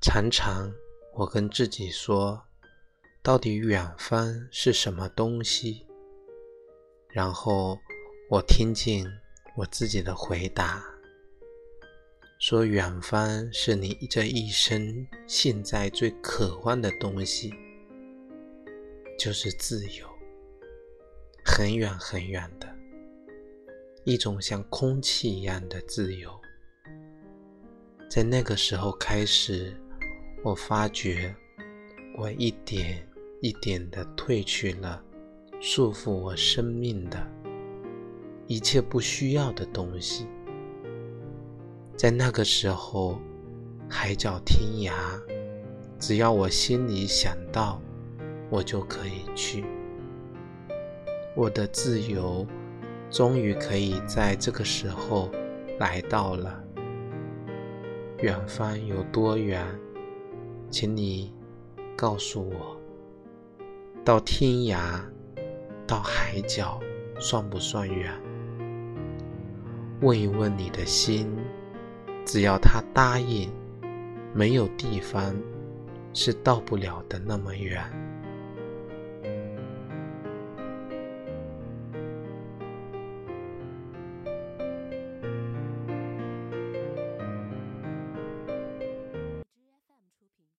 常常我跟自己说，到底远方是什么东西？然后我听见我自己的回答，说远方是你这一生现在最渴望的东西，就是自由，很远很远的，一种像空气一样的自由。在那个时候开始。我发觉，我一点一点的褪去了束缚我生命的一切不需要的东西。在那个时候，海角天涯，只要我心里想到，我就可以去。我的自由，终于可以在这个时候来到了。远方有多远？请你告诉我，到天涯，到海角，算不算远？问一问你的心，只要他答应，没有地方是到不了的那么远。